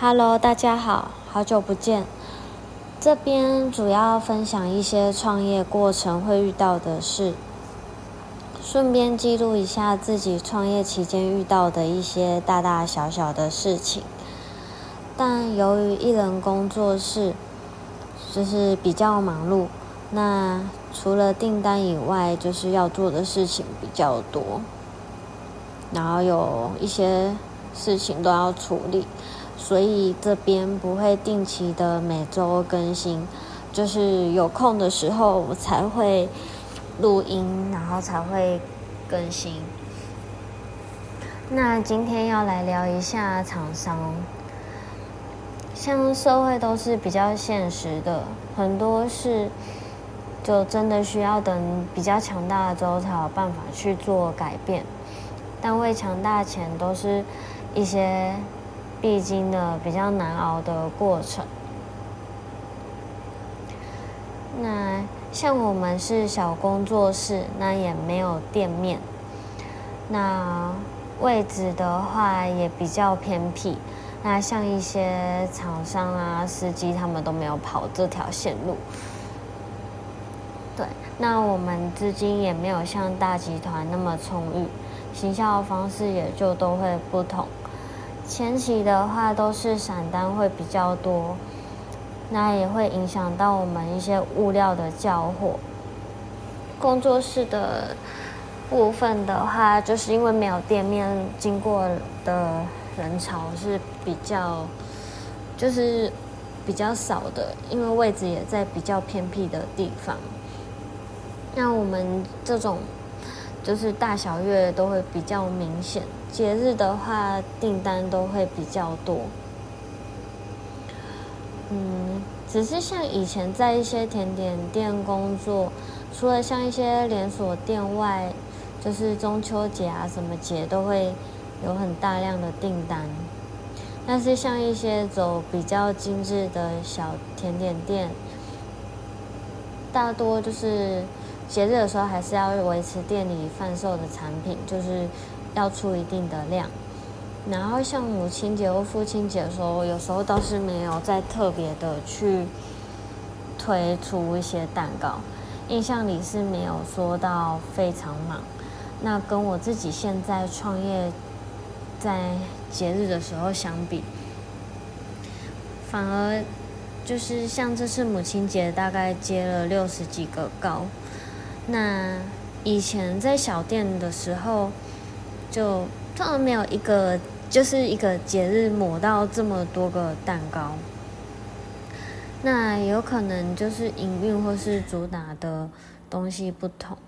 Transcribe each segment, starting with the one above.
Hello，大家好，好久不见。这边主要分享一些创业过程会遇到的事，顺便记录一下自己创业期间遇到的一些大大小小的事情。但由于一人工作室就是比较忙碌，那除了订单以外，就是要做的事情比较多，然后有一些事情都要处理。所以这边不会定期的每周更新，就是有空的时候我才会录音，然后才会更新。那今天要来聊一下厂商，像社会都是比较现实的，很多事就真的需要等比较强大的之后才有办法去做改变，但未强大前都是一些。必经的比较难熬的过程。那像我们是小工作室，那也没有店面。那位置的话也比较偏僻。那像一些厂商啊、司机，他们都没有跑这条线路。对，那我们资金也没有像大集团那么充裕，行销方式也就都会不同。前期的话都是散单会比较多，那也会影响到我们一些物料的交货。工作室的部分的话，就是因为没有店面，经过的人潮是比较，就是比较少的，因为位置也在比较偏僻的地方。那我们这种。就是大小月都会比较明显，节日的话订单都会比较多。嗯，只是像以前在一些甜点店工作，除了像一些连锁店外，就是中秋节啊什么节都会有很大量的订单。但是像一些走比较精致的小甜点店，大多就是。节日的时候还是要维持店里贩售的产品，就是要出一定的量。然后像母亲节或父亲节的时候，有时候倒是没有再特别的去推出一些蛋糕。印象里是没有说到非常忙。那跟我自己现在创业在节日的时候相比，反而就是像这次母亲节，大概接了六十几个糕。那以前在小店的时候，就通常没有一个就是一个节日抹到这么多个蛋糕。那有可能就是营运或是主打的东西不同。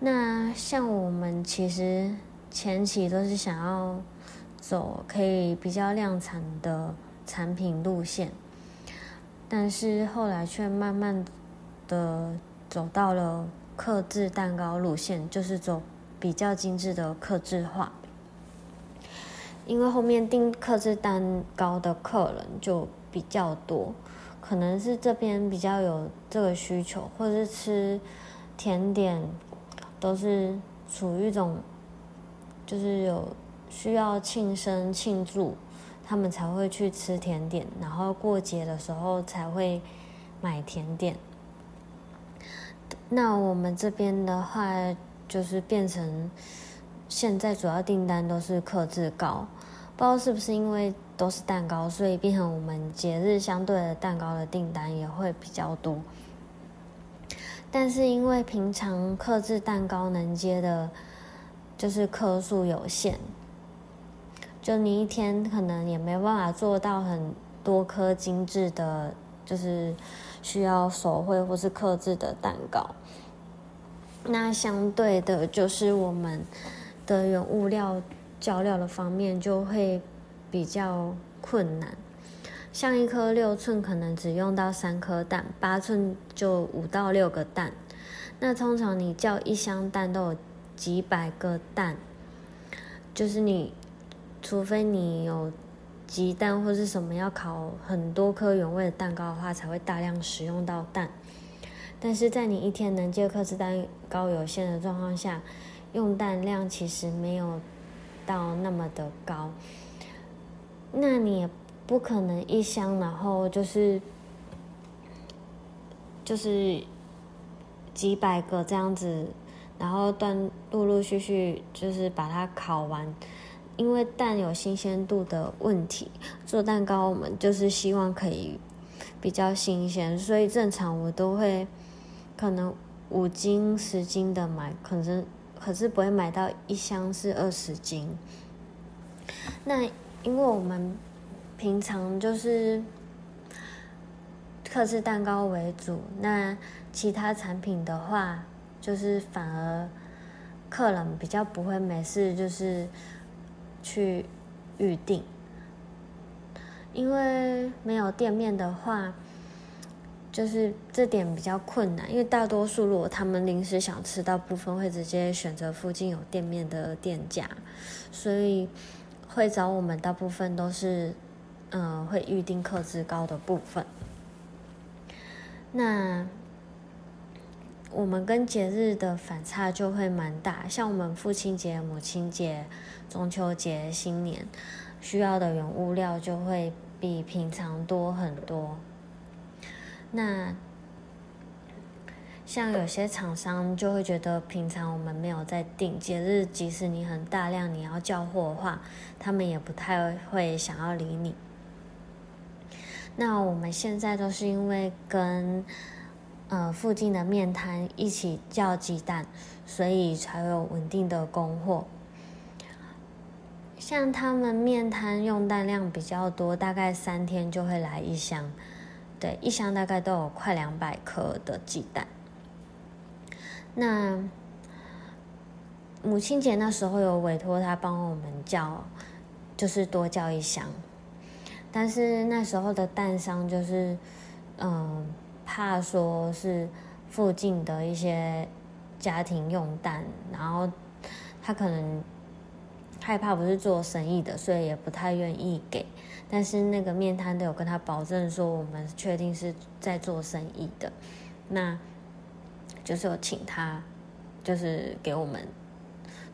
那像我们其实前期都是想要走可以比较量产的产品路线，但是后来却慢慢。的走到了克制蛋糕路线，就是走比较精致的克制化。因为后面订克制蛋糕的客人就比较多，可能是这边比较有这个需求，或是吃甜点都是属于一种，就是有需要庆生庆祝，他们才会去吃甜点，然后过节的时候才会买甜点。那我们这边的话，就是变成现在主要订单都是克制糕，不知道是不是因为都是蛋糕，所以变成我们节日相对的蛋糕的订单也会比较多。但是因为平常克制蛋糕能接的，就是颗数有限，就你一天可能也没办法做到很多颗精致的。就是需要手绘或是刻制的蛋糕，那相对的，就是我们的原物料浇料的方面就会比较困难。像一颗六寸可能只用到三颗蛋，八寸就五到六个蛋。那通常你叫一箱蛋都有几百个蛋，就是你除非你有。鸡蛋或是什么要烤很多颗原味的蛋糕的话，才会大量使用到蛋。但是在你一天能接客制蛋糕有限的状况下，用蛋量其实没有到那么的高。那你也不可能一箱，然后就是就是几百个这样子，然后断陆陆续续就是把它烤完。因为蛋有新鲜度的问题，做蛋糕我们就是希望可以比较新鲜，所以正常我都会可能五斤十斤的买，可能可是不会买到一箱是二十斤。那因为我们平常就是克制蛋糕为主，那其他产品的话，就是反而客人比较不会没事就是。去预定，因为没有店面的话，就是这点比较困难。因为大多数如果他们临时想吃到部分，会直接选择附近有店面的店家，所以会找我们大部分都是，嗯，会预定客制高的部分。那。我们跟节日的反差就会蛮大，像我们父亲节、母亲节、中秋节、新年需要的原物料就会比平常多很多。那像有些厂商就会觉得，平常我们没有在订节日，即使你很大量你要交货的话，他们也不太会想要理你。那我们现在都是因为跟。呃，附近的面摊一起叫鸡蛋，所以才有稳定的供货。像他们面摊用蛋量比较多，大概三天就会来一箱，对，一箱大概都有快两百颗的鸡蛋。那母亲节那时候有委托他帮我们叫，就是多叫一箱，但是那时候的蛋商就是，嗯。怕说是附近的一些家庭用蛋，然后他可能害怕不是做生意的，所以也不太愿意给。但是那个面摊都有跟他保证说，我们确定是在做生意的，那就是有请他，就是给我们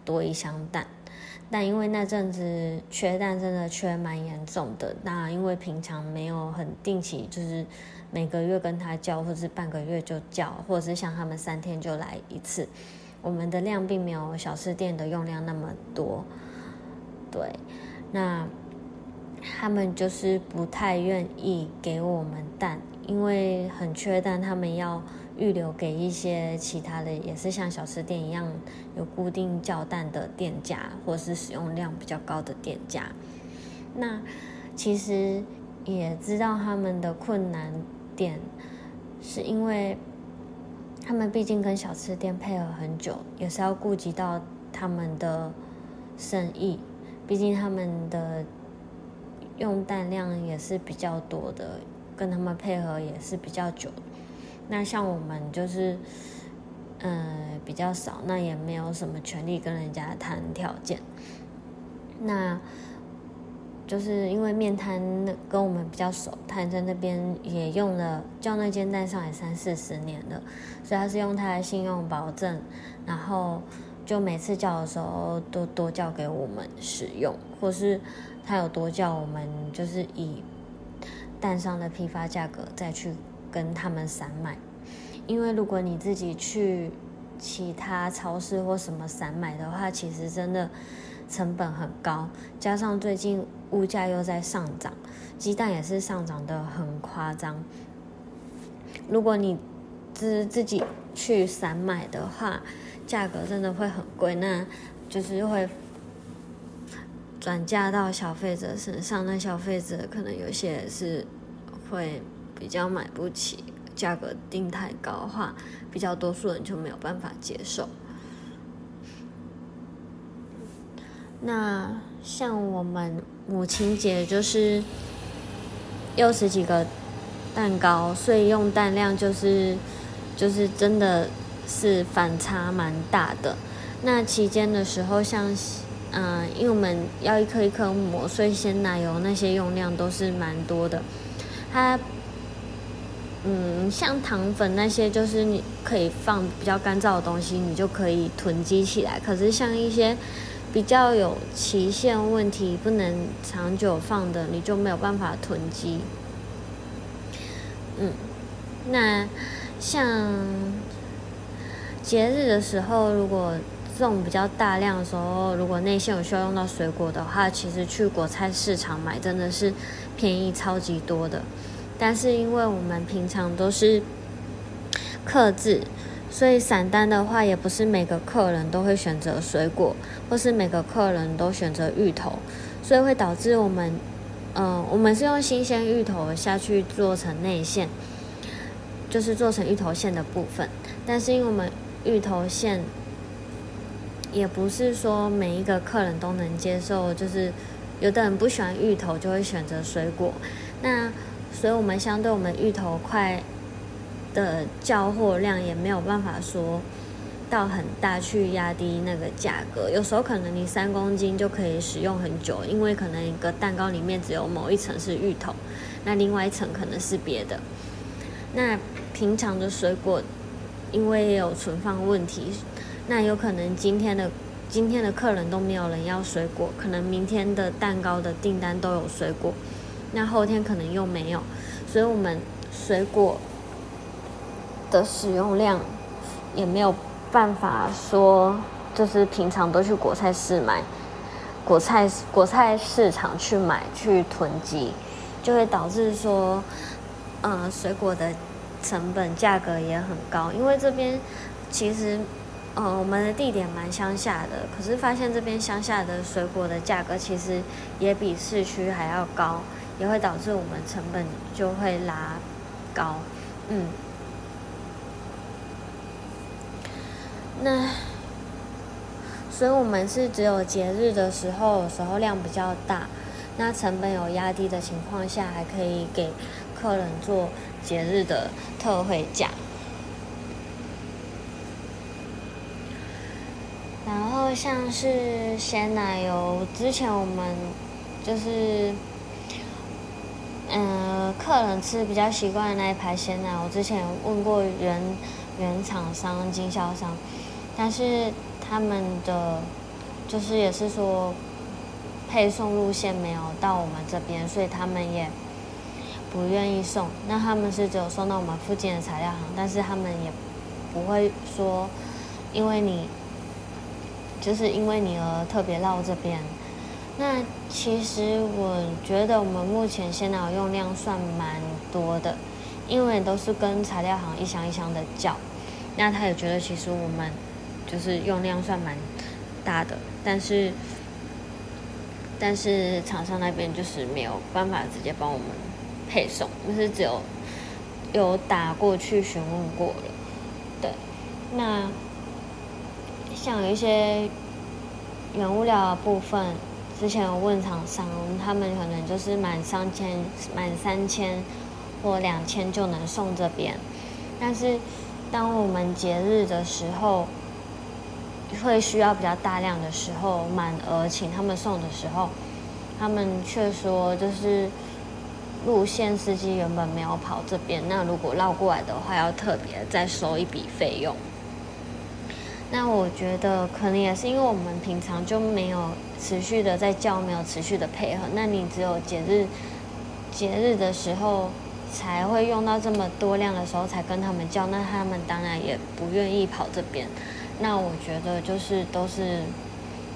多一箱蛋。但因为那阵子缺蛋真的缺蛮严重的，那因为平常没有很定期，就是每个月跟他交，或是半个月就交，或者是像他们三天就来一次，我们的量并没有小吃店的用量那么多，对，那他们就是不太愿意给我们蛋，因为很缺蛋，他们要。预留给一些其他的，也是像小吃店一样有固定叫蛋的店家，或是使用量比较高的店家。那其实也知道他们的困难点，是因为他们毕竟跟小吃店配合很久，也是要顾及到他们的生意。毕竟他们的用蛋量也是比较多的，跟他们配合也是比较久。那像我们就是，嗯，比较少，那也没有什么权利跟人家谈条件。那就是因为面摊跟我们比较熟，他在那边也用了叫那间蛋上也三四十年了，所以他是用他的信用保证，然后就每次叫的时候都多叫给我们使用，或是他有多叫我们，就是以蛋上的批发价格再去。跟他们散买，因为如果你自己去其他超市或什么散买的话，其实真的成本很高，加上最近物价又在上涨，鸡蛋也是上涨的很夸张。如果你自自己去散买的话，价格真的会很贵，那就是会转嫁到消费者身上，那消费者可能有些是会。比较买不起，价格定太高的话，比较多数人就没有办法接受。那像我们母亲节就是六十几个蛋糕，所以用蛋量就是就是真的是反差蛮大的。那期间的时候，像嗯，因为我们要一颗一颗磨，所以鲜奶油那些用量都是蛮多的，它。嗯，像糖粉那些，就是你可以放比较干燥的东西，你就可以囤积起来。可是像一些比较有期限问题，不能长久放的，你就没有办法囤积。嗯，那像节日的时候，如果这种比较大量的时候，如果内馅有需要用到水果的话，其实去果菜市场买真的是便宜超级多的。但是因为我们平常都是克制。所以散单的话，也不是每个客人都会选择水果，或是每个客人都选择芋头，所以会导致我们，嗯，我们是用新鲜芋头下去做成内馅，就是做成芋头馅的部分。但是因为我们芋头馅，也不是说每一个客人都能接受，就是有的人不喜欢芋头，就会选择水果。那所以我们相对我们芋头块。的交货量也没有办法说到很大去压低那个价格，有时候可能你三公斤就可以使用很久，因为可能一个蛋糕里面只有某一层是芋头，那另外一层可能是别的。那平常的水果，因为有存放问题，那有可能今天的今天的客人都没有人要水果，可能明天的蛋糕的订单都有水果，那后天可能又没有，所以我们水果。的使用量也没有办法说，就是平常都去果菜市买，果菜果菜市场去买去囤积，就会导致说，嗯，水果的成本价格也很高。因为这边其实，呃，我们的地点蛮乡下的，可是发现这边乡下的水果的价格其实也比市区还要高，也会导致我们成本就会拉高，嗯。那，所以我们是只有节日的时候，时候量比较大，那成本有压低的情况下，还可以给客人做节日的特惠价。然后像是鲜奶油，之前我们就是，嗯，客人吃比较习惯的那一排鲜奶，我之前问过原原厂商、经销商。但是他们的就是也是说配送路线没有到我们这边，所以他们也不愿意送。那他们是只有送到我们附近的材料行，但是他们也不会说因为你就是因为你而特别绕这边。那其实我觉得我们目前鲜奶用量算蛮多的，因为都是跟材料行一箱一箱的叫，那他也觉得其实我们。就是用量算蛮大的，但是但是厂商那边就是没有办法直接帮我们配送，就是只有有打过去询问过了。对，那像有一些原物料的部分，之前有问厂商，他们可能就是满三千、满三千或两千就能送这边，但是当我们节日的时候。会需要比较大量的时候，满额请他们送的时候，他们却说就是路线司机原本没有跑这边，那如果绕过来的话，要特别再收一笔费用。那我觉得可能也是因为我们平常就没有持续的在叫，没有持续的配合。那你只有节日节日的时候才会用到这么多量的时候才跟他们叫，那他们当然也不愿意跑这边。那我觉得就是都是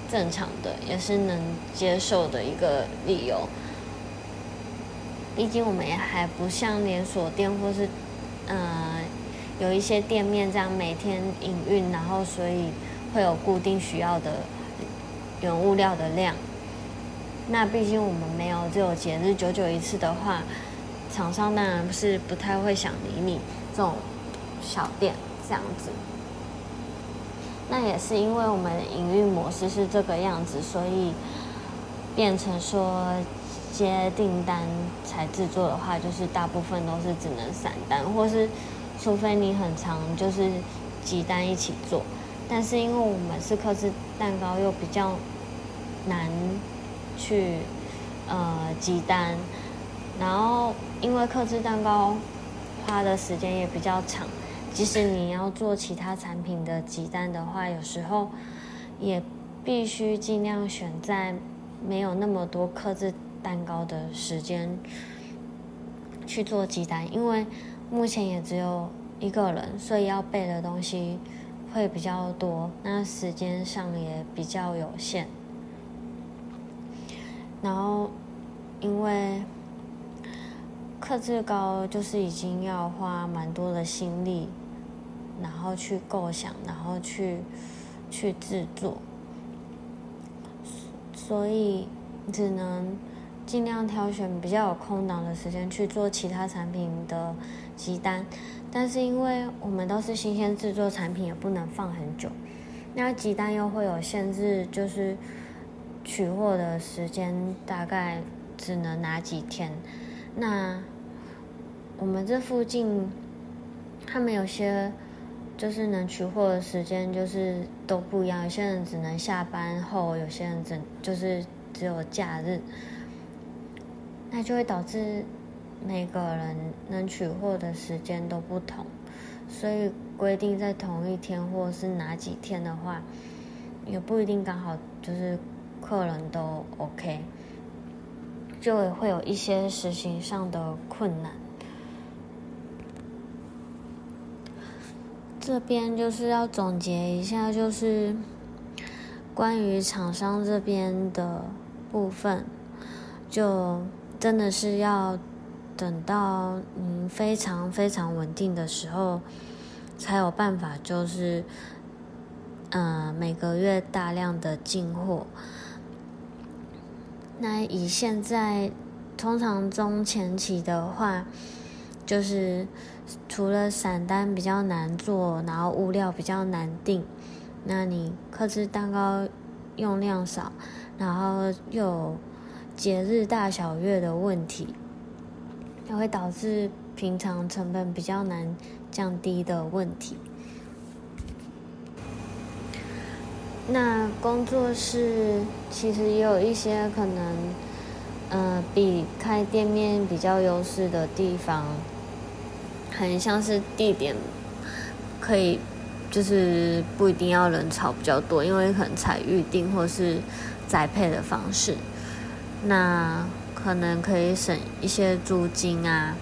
正常的，也是能接受的一个理由。毕竟我们也还不像连锁店或是呃有一些店面这样每天营运，然后所以会有固定需要的原物料的量。那毕竟我们没有，只有节日久久一次的话，厂商当然是不太会想理你这种小店这样子。那也是因为我们营运模式是这个样子，所以变成说接订单才制作的话，就是大部分都是只能散单，或是除非你很长，就是几单一起做。但是因为我们是克制蛋糕，又比较难去呃几单，然后因为克制蛋糕花的时间也比较长。即使你要做其他产品的集单的话，有时候也必须尽量选在没有那么多克制蛋糕的时间去做鸡蛋，因为目前也只有一个人，所以要备的东西会比较多，那时间上也比较有限。然后，因为克制糕就是已经要花蛮多的心力，然后去构想，然后去去制作。所以只能尽量挑选比较有空档的时间去做其他产品的集单，但是因为我们都是新鲜制作产品，也不能放很久。那集单又会有限制，就是取货的时间大概只能拿几天。那我们这附近他们有些就是能取货的时间就是都不一样，有些人只能下班后，有些人只就是只有假日，那就会导致每个人能取货的时间都不同，所以规定在同一天或是哪几天的话，也不一定刚好就是客人都 OK，就会有一些实行上的困难。这边就是要总结一下，就是关于厂商这边的部分，就真的是要等到您非常非常稳定的时候，才有办法，就是嗯每个月大量的进货。那以现在通常中前期的话，就是。除了散单比较难做，然后物料比较难定，那你克制蛋糕用量少，然后又节日大小月的问题，也会导致平常成本比较难降低的问题。那工作室其实也有一些可能，呃，比开店面比较优势的地方。很像是地点，可以就是不一定要人潮比较多，因为可能采预定或是宅配的方式，那可能可以省一些租金啊。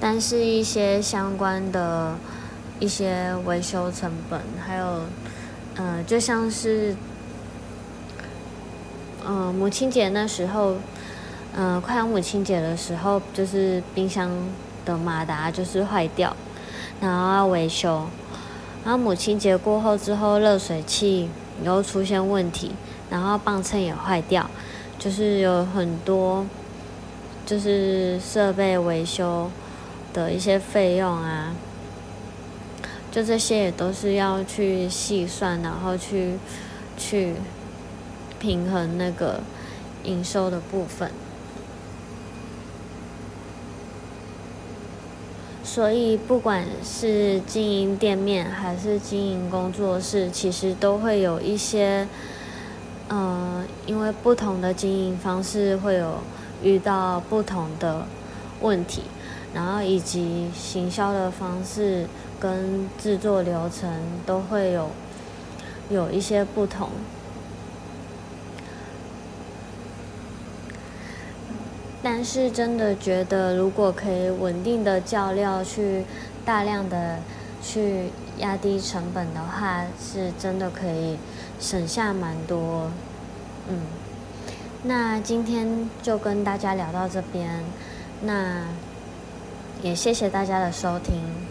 但是，一些相关的一些维修成本，还有，呃，就像是，嗯，母亲节那时候。嗯，快要母亲节的时候，就是冰箱的马达就是坏掉，然后要维修。然后母亲节过后之后，热水器然后出现问题，然后磅秤也坏掉，就是有很多就是设备维修的一些费用啊，就这些也都是要去细算，然后去去平衡那个营收的部分。所以，不管是经营店面还是经营工作室，其实都会有一些，呃，因为不同的经营方式会有遇到不同的问题，然后以及行销的方式跟制作流程都会有有一些不同。但是真的觉得，如果可以稳定的叫料，去大量的去压低成本的话，是真的可以省下蛮多。嗯，那今天就跟大家聊到这边，那也谢谢大家的收听。